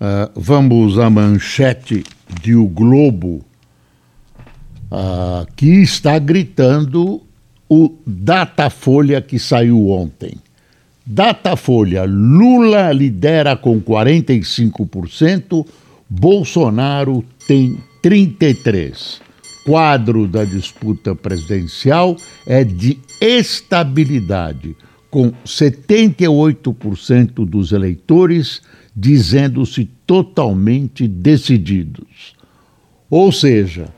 Uh, vamos à manchete de O Globo, uh, que está gritando o Datafolha que saiu ontem. Datafolha: Lula lidera com 45%, Bolsonaro tem 33%. Quadro da disputa presidencial é de estabilidade, com 78% dos eleitores dizendo-se totalmente decididos. Ou seja,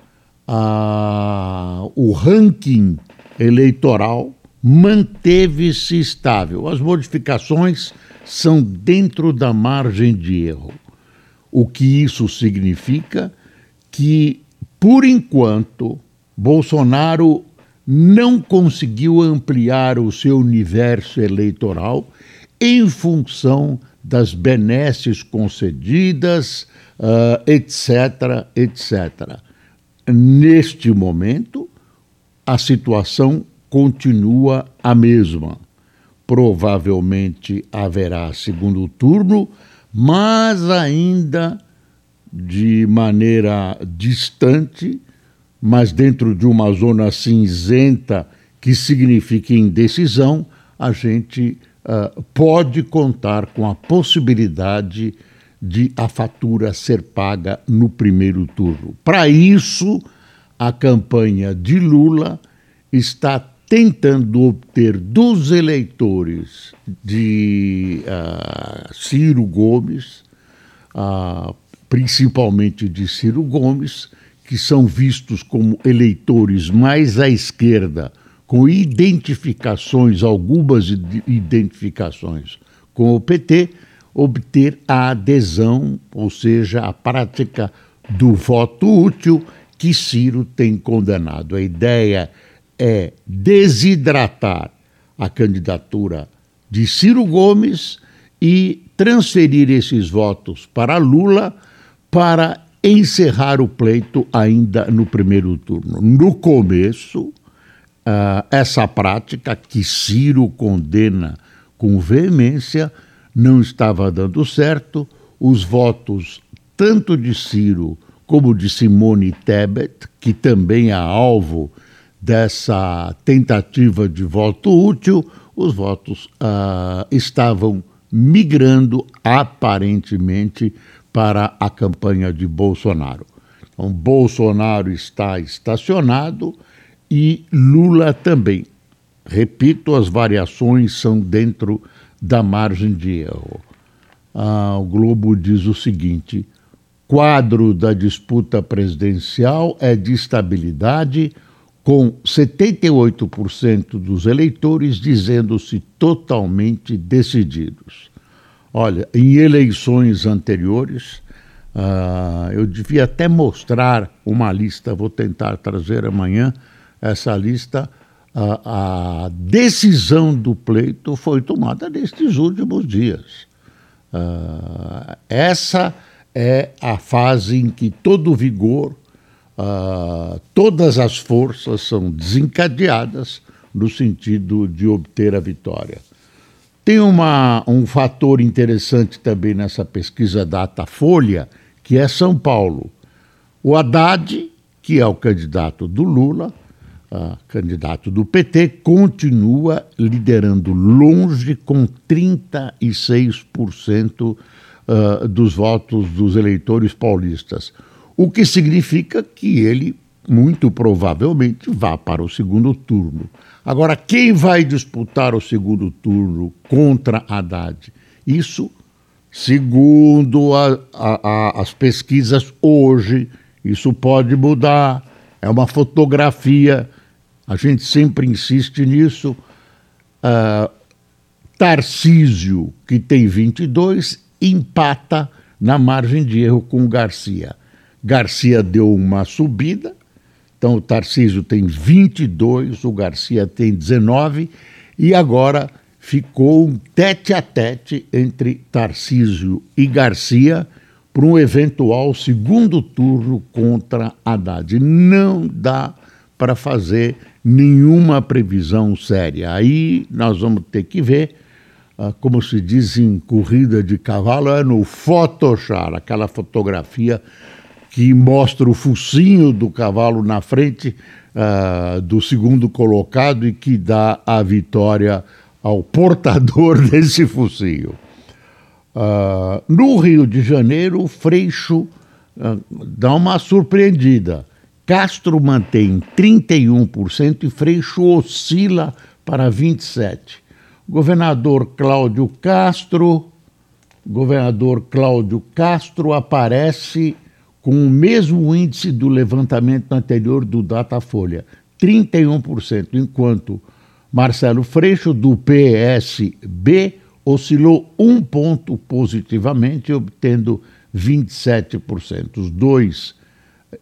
a, o ranking eleitoral manteve-se estável. As modificações são dentro da margem de erro. O que isso significa? Que, por enquanto, Bolsonaro não conseguiu ampliar o seu universo eleitoral em função das benesses concedidas, uh, etc., etc. Neste momento, a situação continua a mesma. Provavelmente haverá segundo turno, mas ainda de maneira distante, mas dentro de uma zona cinzenta que significa indecisão, a gente uh, pode contar com a possibilidade de a fatura ser paga no primeiro turno. Para isso, a campanha de Lula está tentando obter dos eleitores de uh, Ciro Gomes, uh, principalmente de Ciro Gomes, que são vistos como eleitores mais à esquerda, com identificações, algumas identificações com o PT, obter a adesão, ou seja, a prática do voto útil que Ciro tem condenado. A ideia é desidratar a candidatura de Ciro Gomes e transferir esses votos para Lula para encerrar o pleito ainda no primeiro turno. No começo, uh, essa prática que Ciro condena com veemência não estava dando certo, os votos tanto de Ciro como de Simone Tebet, que também é alvo dessa tentativa de voto útil, os votos uh, estavam migrando aparentemente para a campanha de Bolsonaro. Então, Bolsonaro está estacionado e Lula também. Repito, as variações são dentro da margem de erro. Ah, o Globo diz o seguinte: quadro da disputa presidencial é de estabilidade com 78% dos eleitores dizendo-se totalmente decididos. Olha, em eleições anteriores, uh, eu devia até mostrar uma lista, vou tentar trazer amanhã essa lista. Uh, a decisão do pleito foi tomada nestes últimos dias. Uh, essa é a fase em que todo vigor uh, todas as forças são desencadeadas no sentido de obter a vitória. Tem uma, um fator interessante também nessa pesquisa Datafolha, que é São Paulo. O Haddad, que é o candidato do Lula, uh, candidato do PT, continua liderando longe com 36% uh, dos votos dos eleitores paulistas o que significa que ele muito provavelmente vá para o segundo turno. Agora, quem vai disputar o segundo turno contra Haddad? Isso, segundo a, a, a, as pesquisas hoje, isso pode mudar. É uma fotografia, a gente sempre insiste nisso. Uh, Tarcísio, que tem 22, empata na margem de erro com Garcia. Garcia deu uma subida, então o Tarcísio tem 22, o Garcia tem 19, e agora ficou um tete a tete entre Tarcísio e Garcia para um eventual segundo turno contra Haddad. Não dá para fazer nenhuma previsão séria. Aí nós vamos ter que ver, ah, como se diz em corrida de cavalo, é no Photoshop, aquela fotografia que mostra o focinho do cavalo na frente uh, do segundo colocado e que dá a vitória ao portador desse focinho. Uh, no Rio de Janeiro, o Freixo uh, dá uma surpreendida. Castro mantém 31% e Freixo oscila para 27%. Governador Cláudio Castro, governador Cláudio Castro aparece com o mesmo índice do levantamento anterior do Datafolha, 31%, enquanto Marcelo Freixo, do PSB, oscilou um ponto positivamente, obtendo 27%. Os dois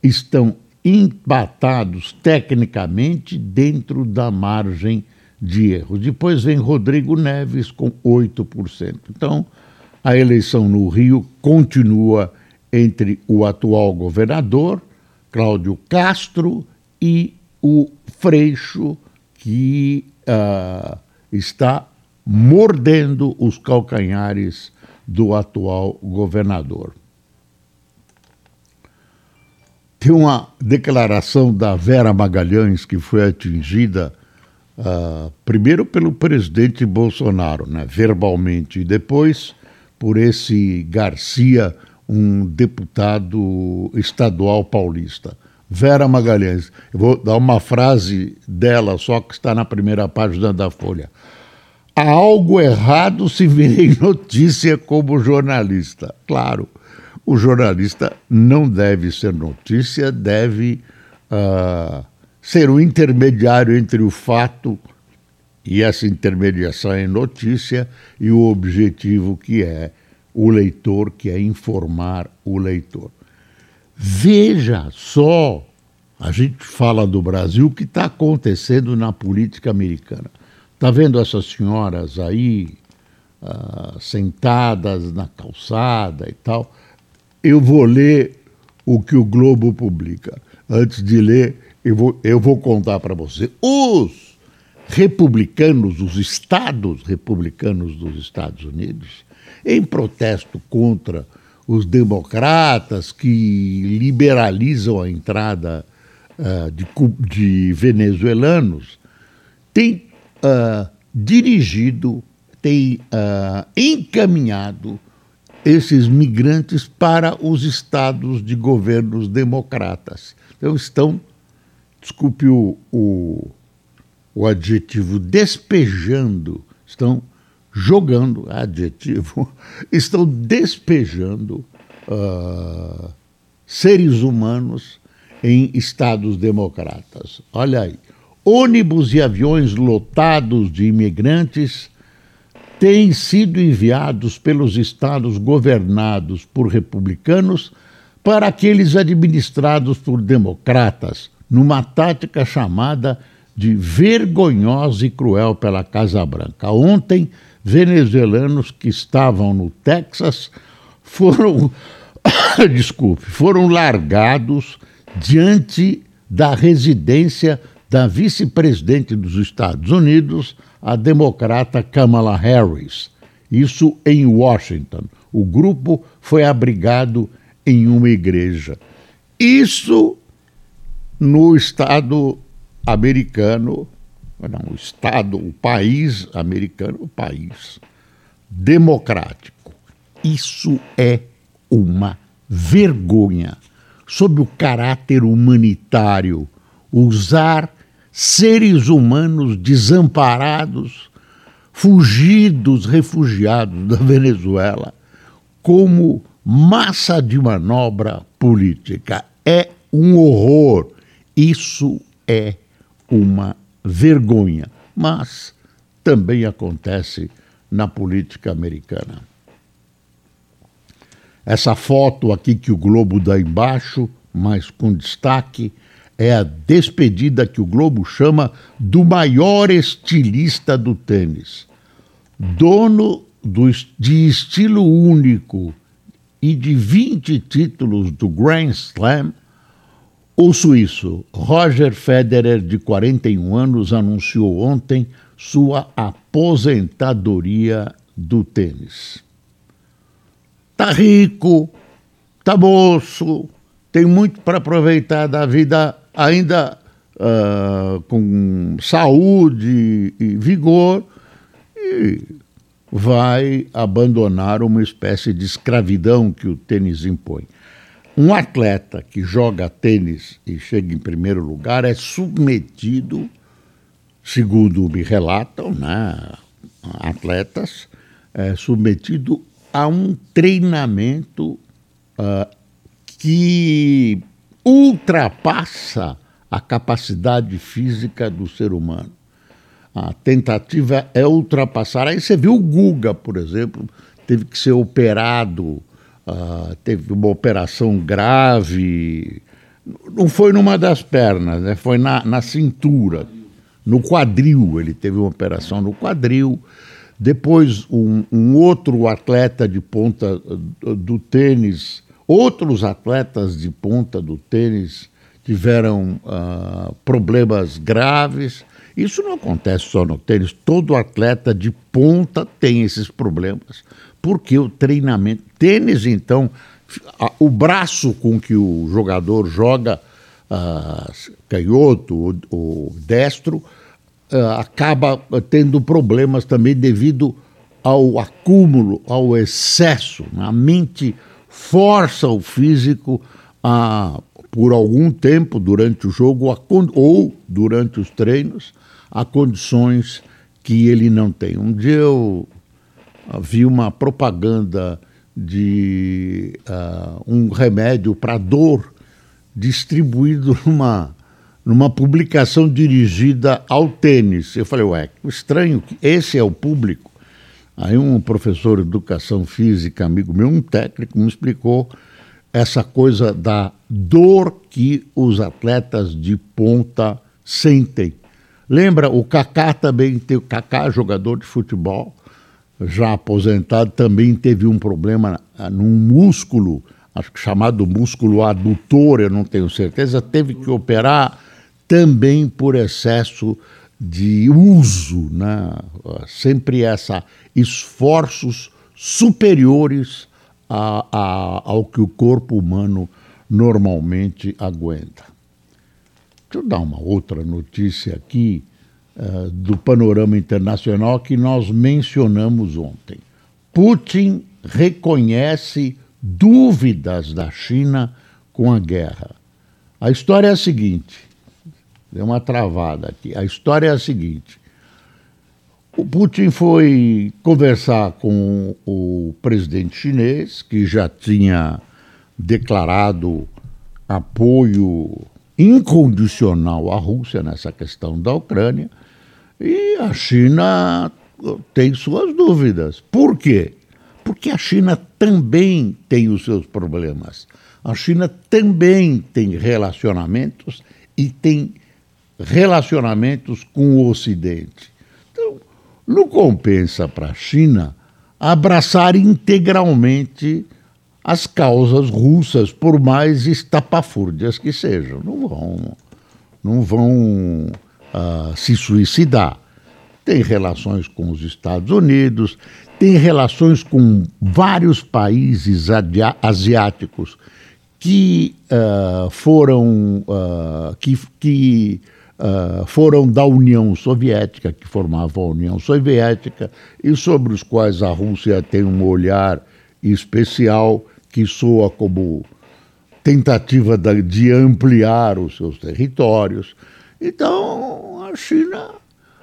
estão empatados tecnicamente dentro da margem de erro. Depois vem Rodrigo Neves com 8%. Então, a eleição no Rio continua entre o atual governador, Cláudio Castro, e o Freixo, que uh, está mordendo os calcanhares do atual governador. Tem uma declaração da Vera Magalhães que foi atingida uh, primeiro pelo presidente Bolsonaro, né, verbalmente, e depois por esse Garcia um deputado estadual paulista. Vera Magalhães. Eu vou dar uma frase dela só que está na primeira página da Folha. Há algo errado se virei notícia como jornalista. Claro, o jornalista não deve ser notícia, deve uh, ser o intermediário entre o fato e essa intermediação em notícia e o objetivo que é o leitor, que é informar o leitor. Veja só, a gente fala do Brasil, o que está acontecendo na política americana. Está vendo essas senhoras aí, uh, sentadas na calçada e tal? Eu vou ler o que o Globo publica. Antes de ler, eu vou, eu vou contar para você. Os republicanos, os estados republicanos dos Estados Unidos, em protesto contra os democratas que liberalizam a entrada uh, de, de, venezuelanos, têm uh, dirigido, têm uh, encaminhado esses migrantes para os estados de governos democratas. Então estão, desculpe o, o, o adjetivo, despejando, estão jogando, adjetivo, estão despejando uh, seres humanos em estados democratas. Olha aí, ônibus e aviões lotados de imigrantes têm sido enviados pelos estados governados por republicanos para aqueles administrados por democratas, numa tática chamada de vergonhosa e cruel pela Casa Branca. Ontem, venezuelanos que estavam no Texas foram, desculpe, foram largados diante da residência da vice-presidente dos Estados Unidos, a democrata Kamala Harris. Isso em Washington. O grupo foi abrigado em uma igreja. Isso no estado americano não, o Estado, o país americano, o país democrático. Isso é uma vergonha. Sob o caráter humanitário, usar seres humanos desamparados, fugidos, refugiados da Venezuela, como massa de manobra política. É um horror. Isso é uma vergonha, mas também acontece na política americana. Essa foto aqui que o Globo dá embaixo, mas com destaque, é a despedida que o Globo chama do maior estilista do tênis. Dono do, de estilo único e de 20 títulos do Grand Slam, o suíço Roger Federer, de 41 anos, anunciou ontem sua aposentadoria do tênis. Tá rico, tá moço, tem muito para aproveitar da vida ainda uh, com saúde e vigor e vai abandonar uma espécie de escravidão que o tênis impõe. Um atleta que joga tênis e chega em primeiro lugar é submetido, segundo me relatam, né, atletas, é submetido a um treinamento uh, que ultrapassa a capacidade física do ser humano. A tentativa é ultrapassar. Aí você viu o Guga, por exemplo, teve que ser operado Uh, teve uma operação grave, não foi numa das pernas, né? foi na, na cintura, no quadril. Ele teve uma operação no quadril. Depois, um, um outro atleta de ponta do, do tênis, outros atletas de ponta do tênis tiveram uh, problemas graves. Isso não acontece só no tênis, todo atleta de ponta tem esses problemas porque o treinamento. Tênis, então, a, o braço com que o jogador joga, uh, canhoto ou, destro, uh, acaba tendo problemas também devido ao acúmulo, ao excesso. A mente força o físico a, por algum tempo durante o jogo ou durante os treinos, a condições que ele não tem. Um dia eu havia uma propaganda de uh, um remédio para dor distribuído numa, numa publicação dirigida ao tênis. Eu falei, ué, estranho, esse é o público. Aí um professor de educação física, amigo meu, um técnico, me explicou essa coisa da dor que os atletas de ponta sentem. Lembra, o Kaká também tem o Kaká, jogador de futebol, já aposentado, também teve um problema ah, num músculo, acho que chamado músculo adutor, eu não tenho certeza, teve que operar também por excesso uso, né? sempre essa esforços superiores a, a, ao que o corpo humano normalmente aguenta. Deixa eu dar uma outra notícia aqui uh, do panorama internacional que nós mencionamos ontem. Putin reconhece dúvidas da China com a guerra. A história é a seguinte: deu uma travada aqui. A história é a seguinte. O Putin foi conversar com o presidente chinês, que já tinha declarado apoio incondicional à Rússia nessa questão da Ucrânia, e a China tem suas dúvidas. Por quê? Porque a China também tem os seus problemas. A China também tem relacionamentos e tem relacionamentos com o Ocidente. Então, não compensa para a China abraçar integralmente as causas russas, por mais estapafúrdias que sejam. Não vão, não vão uh, se suicidar. Tem relações com os Estados Unidos, tem relações com vários países asiáticos que uh, foram, uh, que, que uh, foram da União Soviética, que formavam a União Soviética, e sobre os quais a Rússia tem um olhar especial que soa como tentativa de ampliar os seus territórios. Então, a China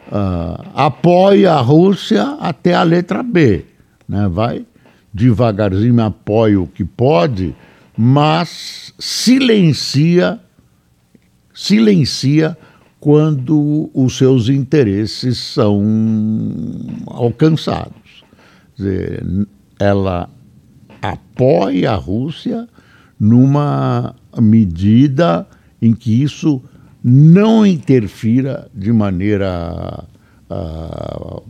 uh, apoia a Rússia até a letra B. Né? Vai devagarzinho, apoia o que pode, mas silencia, silencia quando os seus interesses são alcançados. Dizer, ela apoie a Rússia numa medida em que isso não interfira de maneira uh,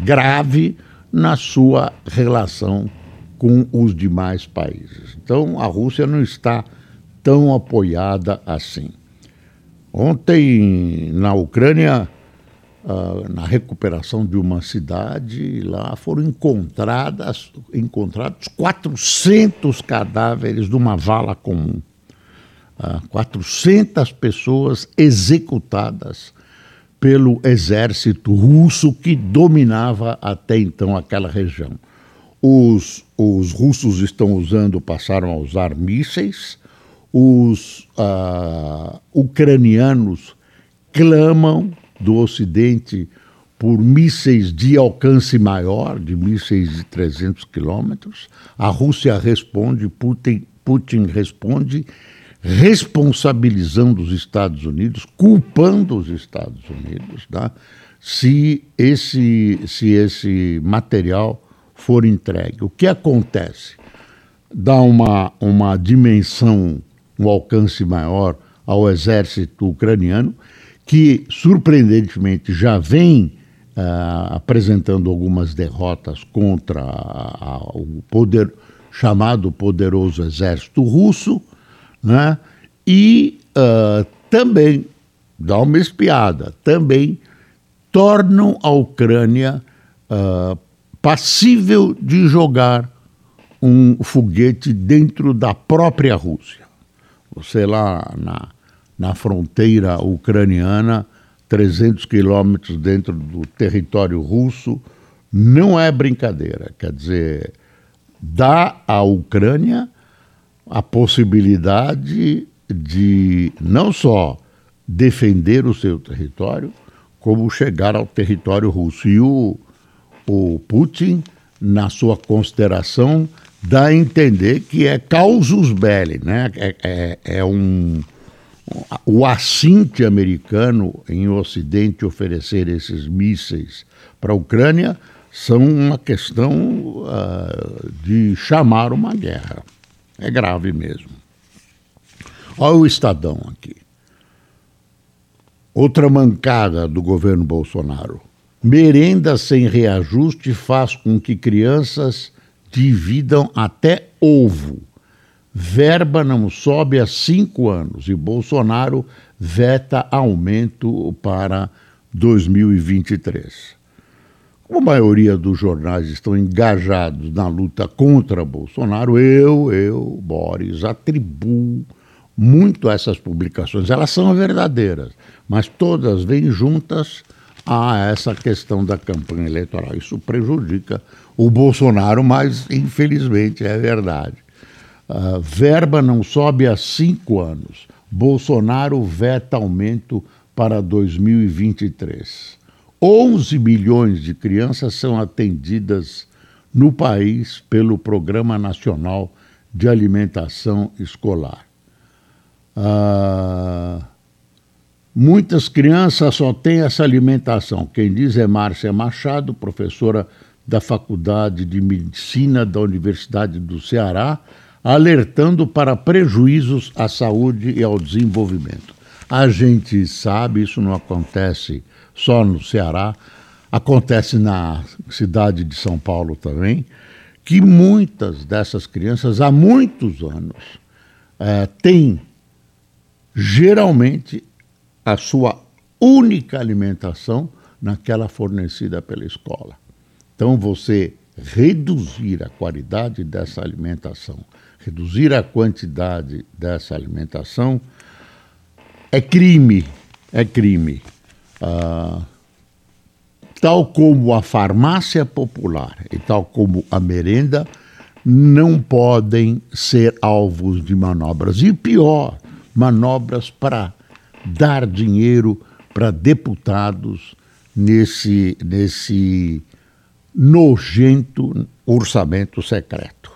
grave na sua relação com os demais países. Então, a Rússia não está tão apoiada assim. Ontem, na Ucrânia, uh, na recuperação de uma cidade, lá foram encontradas, encontrados 400 cadáveres de uma vala comum. Uh, ah, 400 pessoas executadas pelo exército russo que dominava até então aquela região. Os, os russos estão usando, passaram a usar mísseis, os uh, ucranianos clamam do Ocidente por mísseis de alcance maior, de mísseis de 300 quilômetros. A Rússia responde, Putin, Putin responde, responsabilizando os Estados Unidos, culpando os Estados Unidos, tá? se, esse, se esse material for entregue. O que acontece? Dá uma, uma dimensão, um alcance maior ao exército ucraniano, que surpreendentemente já vem uh, apresentando algumas derrotas contra a, a, o poder chamado poderoso exército russo, né? e uh, também, dá uma espiada, também tornam a Ucrânia uh, passível de jogar um foguete dentro da própria Rússia. Você lá na, na fronteira ucraniana, 300 quilômetros dentro do território russo, não é brincadeira. Quer dizer, dá à Ucrânia a possibilidade de não só defender o seu território, como chegar ao território russo. E o, o Putin, na sua consideração, dá a entender que é causus belli, né? é, é, é um, o assinte americano em Ocidente oferecer esses mísseis para a Ucrânia são uma questão uh, de chamar uma guerra. É grave mesmo. Olha o Estadão aqui. Outra mancada do governo Bolsonaro. Merenda sem reajuste faz com que crianças dividam até ovo. Verba não sobe há cinco anos e Bolsonaro veta aumento para 2023. Como a maioria dos jornais estão engajados na luta contra Bolsonaro, eu, eu, Boris, atribuo muito essas publicações. Elas são verdadeiras, mas todas vêm juntas a essa questão da campanha eleitoral. Isso prejudica o Bolsonaro, mas infelizmente é verdade. Uh, verba não sobe há cinco anos. Bolsonaro veta aumento para 2023. 11 milhões de crianças são atendidas no país pelo Programa Nacional de Alimentação Escolar. Ah, muitas crianças só têm essa alimentação. Quem diz é Márcia Machado, professora da Faculdade de Medicina da Universidade do Ceará, alertando para prejuízos à saúde e ao desenvolvimento. A gente sabe, isso não acontece só no Ceará, acontece na cidade de São Paulo também, que muitas dessas crianças, há muitos anos, é, têm geralmente a sua única alimentação naquela fornecida pela escola. Então, você reduzir a qualidade dessa alimentação, reduzir a quantidade dessa alimentação, é crime, é crime. Ah, tal como a farmácia popular e tal como a merenda, não podem ser alvos de manobras. E pior, manobras para dar dinheiro para deputados nesse, nesse nojento orçamento secreto.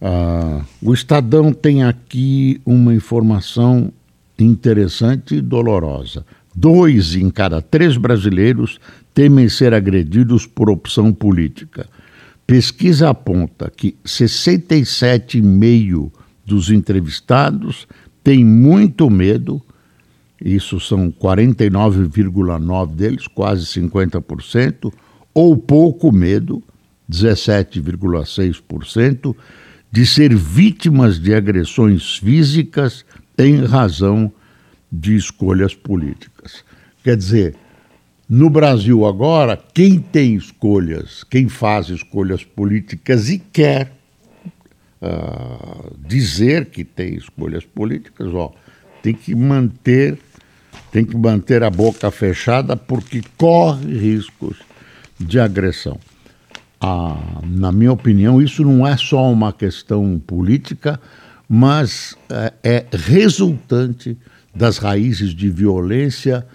Ah, o Estadão tem aqui uma informação interessante e dolorosa. Dois em cada três brasileiros temem ser agredidos por opção política. Pesquisa aponta que 67,5% dos entrevistados têm muito medo, isso são 49,9% deles, quase 50%, ou pouco medo, 17,6%, de ser vítimas de agressões físicas em razão de escolhas políticas. Quer dizer, no Brasil agora, quem tem escolhas, quem faz escolhas políticas e quer uh, dizer que tem escolhas políticas, ó, tem que manter, tem que manter a boca fechada porque corre riscos de agressão. Ah, na minha opinião, isso não é só uma questão política, mas é, é resultante das raízes de violência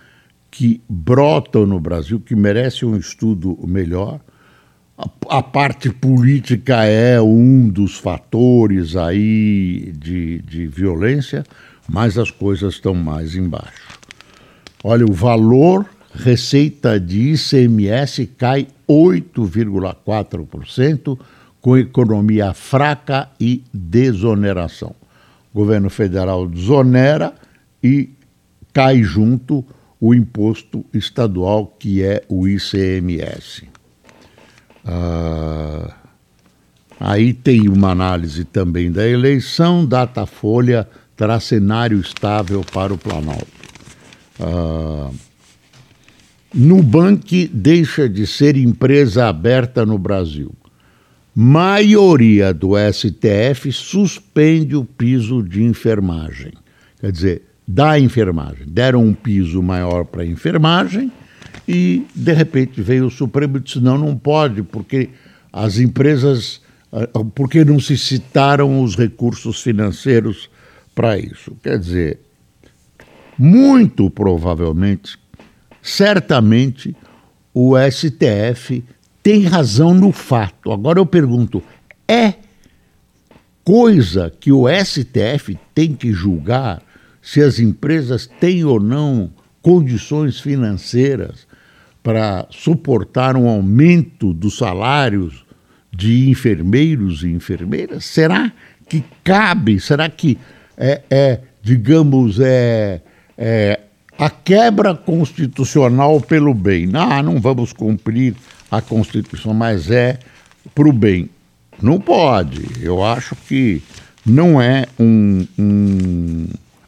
que brotam no Brasil, que merecem um estudo melhor. A, a, parte política é um dos fatores aí de, de violência, mas as coisas estão mais embaixo. Olha, o valor receita de ICMS cai 8,4%, com economia fraca e desoneração. O governo federal desonera e cai junto o imposto estadual, que é o ICMS. Ah, aí tem uma análise também da eleição, Datafolha terá cenário estável para o Planalto. Ah, Nubank deixa de ser empresa aberta no Brasil. Maioria do STF suspende o piso de enfermagem. Quer dizer, da enfermagem. Deram um piso maior para a enfermagem e, de repente, veio o Supremo e disse: não, não pode, porque as empresas. Ah, porque não se citaram os recursos financeiros para isso? Quer dizer, muito provavelmente, certamente, o STF tem razão no fato. Agora eu pergunto: é coisa que o STF tem que julgar se as empresas têm ou não condições financeiras para suportar um aumento dos salários de enfermeiros e enfermeiras? Será que cabe? Será que é, é digamos, é, é, a quebra constitucional pelo bem? Não, não vamos cumprir a Constituição, mas é para o bem. Não pode. Eu acho que não é um, um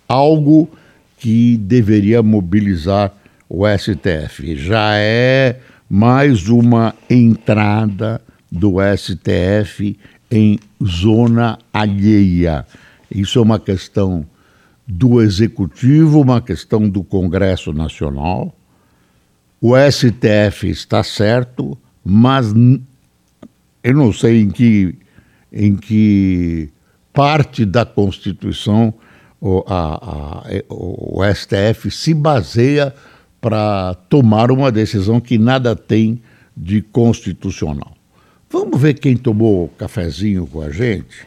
algo que deveria mobilizar o STF. Já é mais uma entrada do STF em zona alheia. Isso é uma questão do Executivo, uma questão do Congresso Nacional. O STF está certo, mas eu não sei em que, em que parte da Constituição o, a, a, o STF se baseia para tomar uma decisão que nada tem de constitucional. Vamos ver quem tomou cafezinho com a gente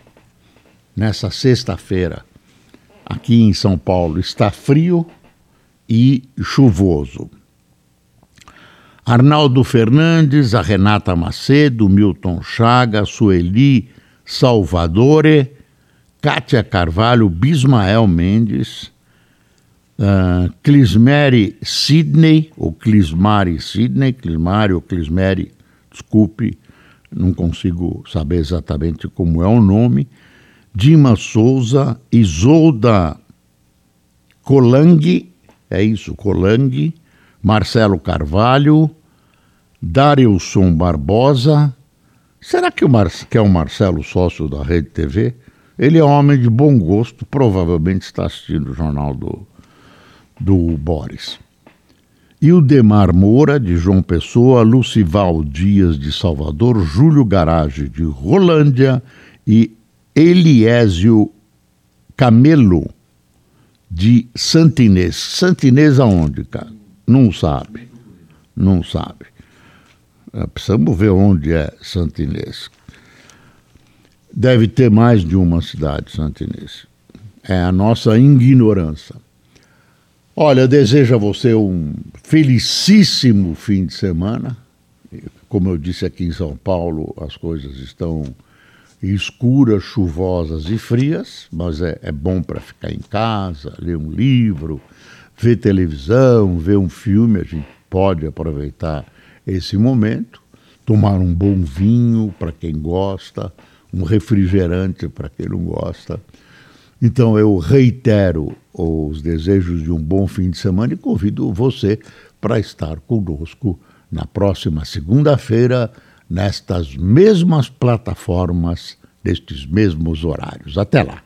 nessa sexta-feira aqui em São Paulo. Está frio e chuvoso. Arnaldo Fernandes, a Renata Macedo, Milton Chaga, Sueli Salvadore Kátia Carvalho, Bismael Mendes, uh, Clismere Sidney, ou Clismari Sidney, Clismari ou Clismere, desculpe, não consigo saber exatamente como é o nome, Dima Souza, Isolda Colang, é isso, Colang, Marcelo Carvalho, Darilson Barbosa, será que, o Mar que é o Marcelo sócio da Rede TV? Ele é um homem de bom gosto, provavelmente está assistindo o jornal do, do Boris. E o Demar Moura, de João Pessoa, Lucival Dias, de Salvador, Júlio Garage, de Rolândia e Eliésio Camelo, de Santinês. Santinês aonde, cara? Não sabe. Não sabe. Precisamos ver onde é Santinês. Deve ter mais de uma cidade santinense. É a nossa ignorância. Olha, desejo a você um felicíssimo fim de semana. como eu disse aqui em São Paulo, as coisas estão escuras, chuvosas e frias, mas é, é bom para ficar em casa, ler um livro, ver televisão, ver um filme, a gente pode aproveitar esse momento, tomar um bom vinho para quem gosta, um refrigerante para quem não gosta. Então eu reitero os desejos de um bom fim de semana e convido você para estar conosco na próxima segunda-feira, nestas mesmas plataformas, nestes mesmos horários. Até lá!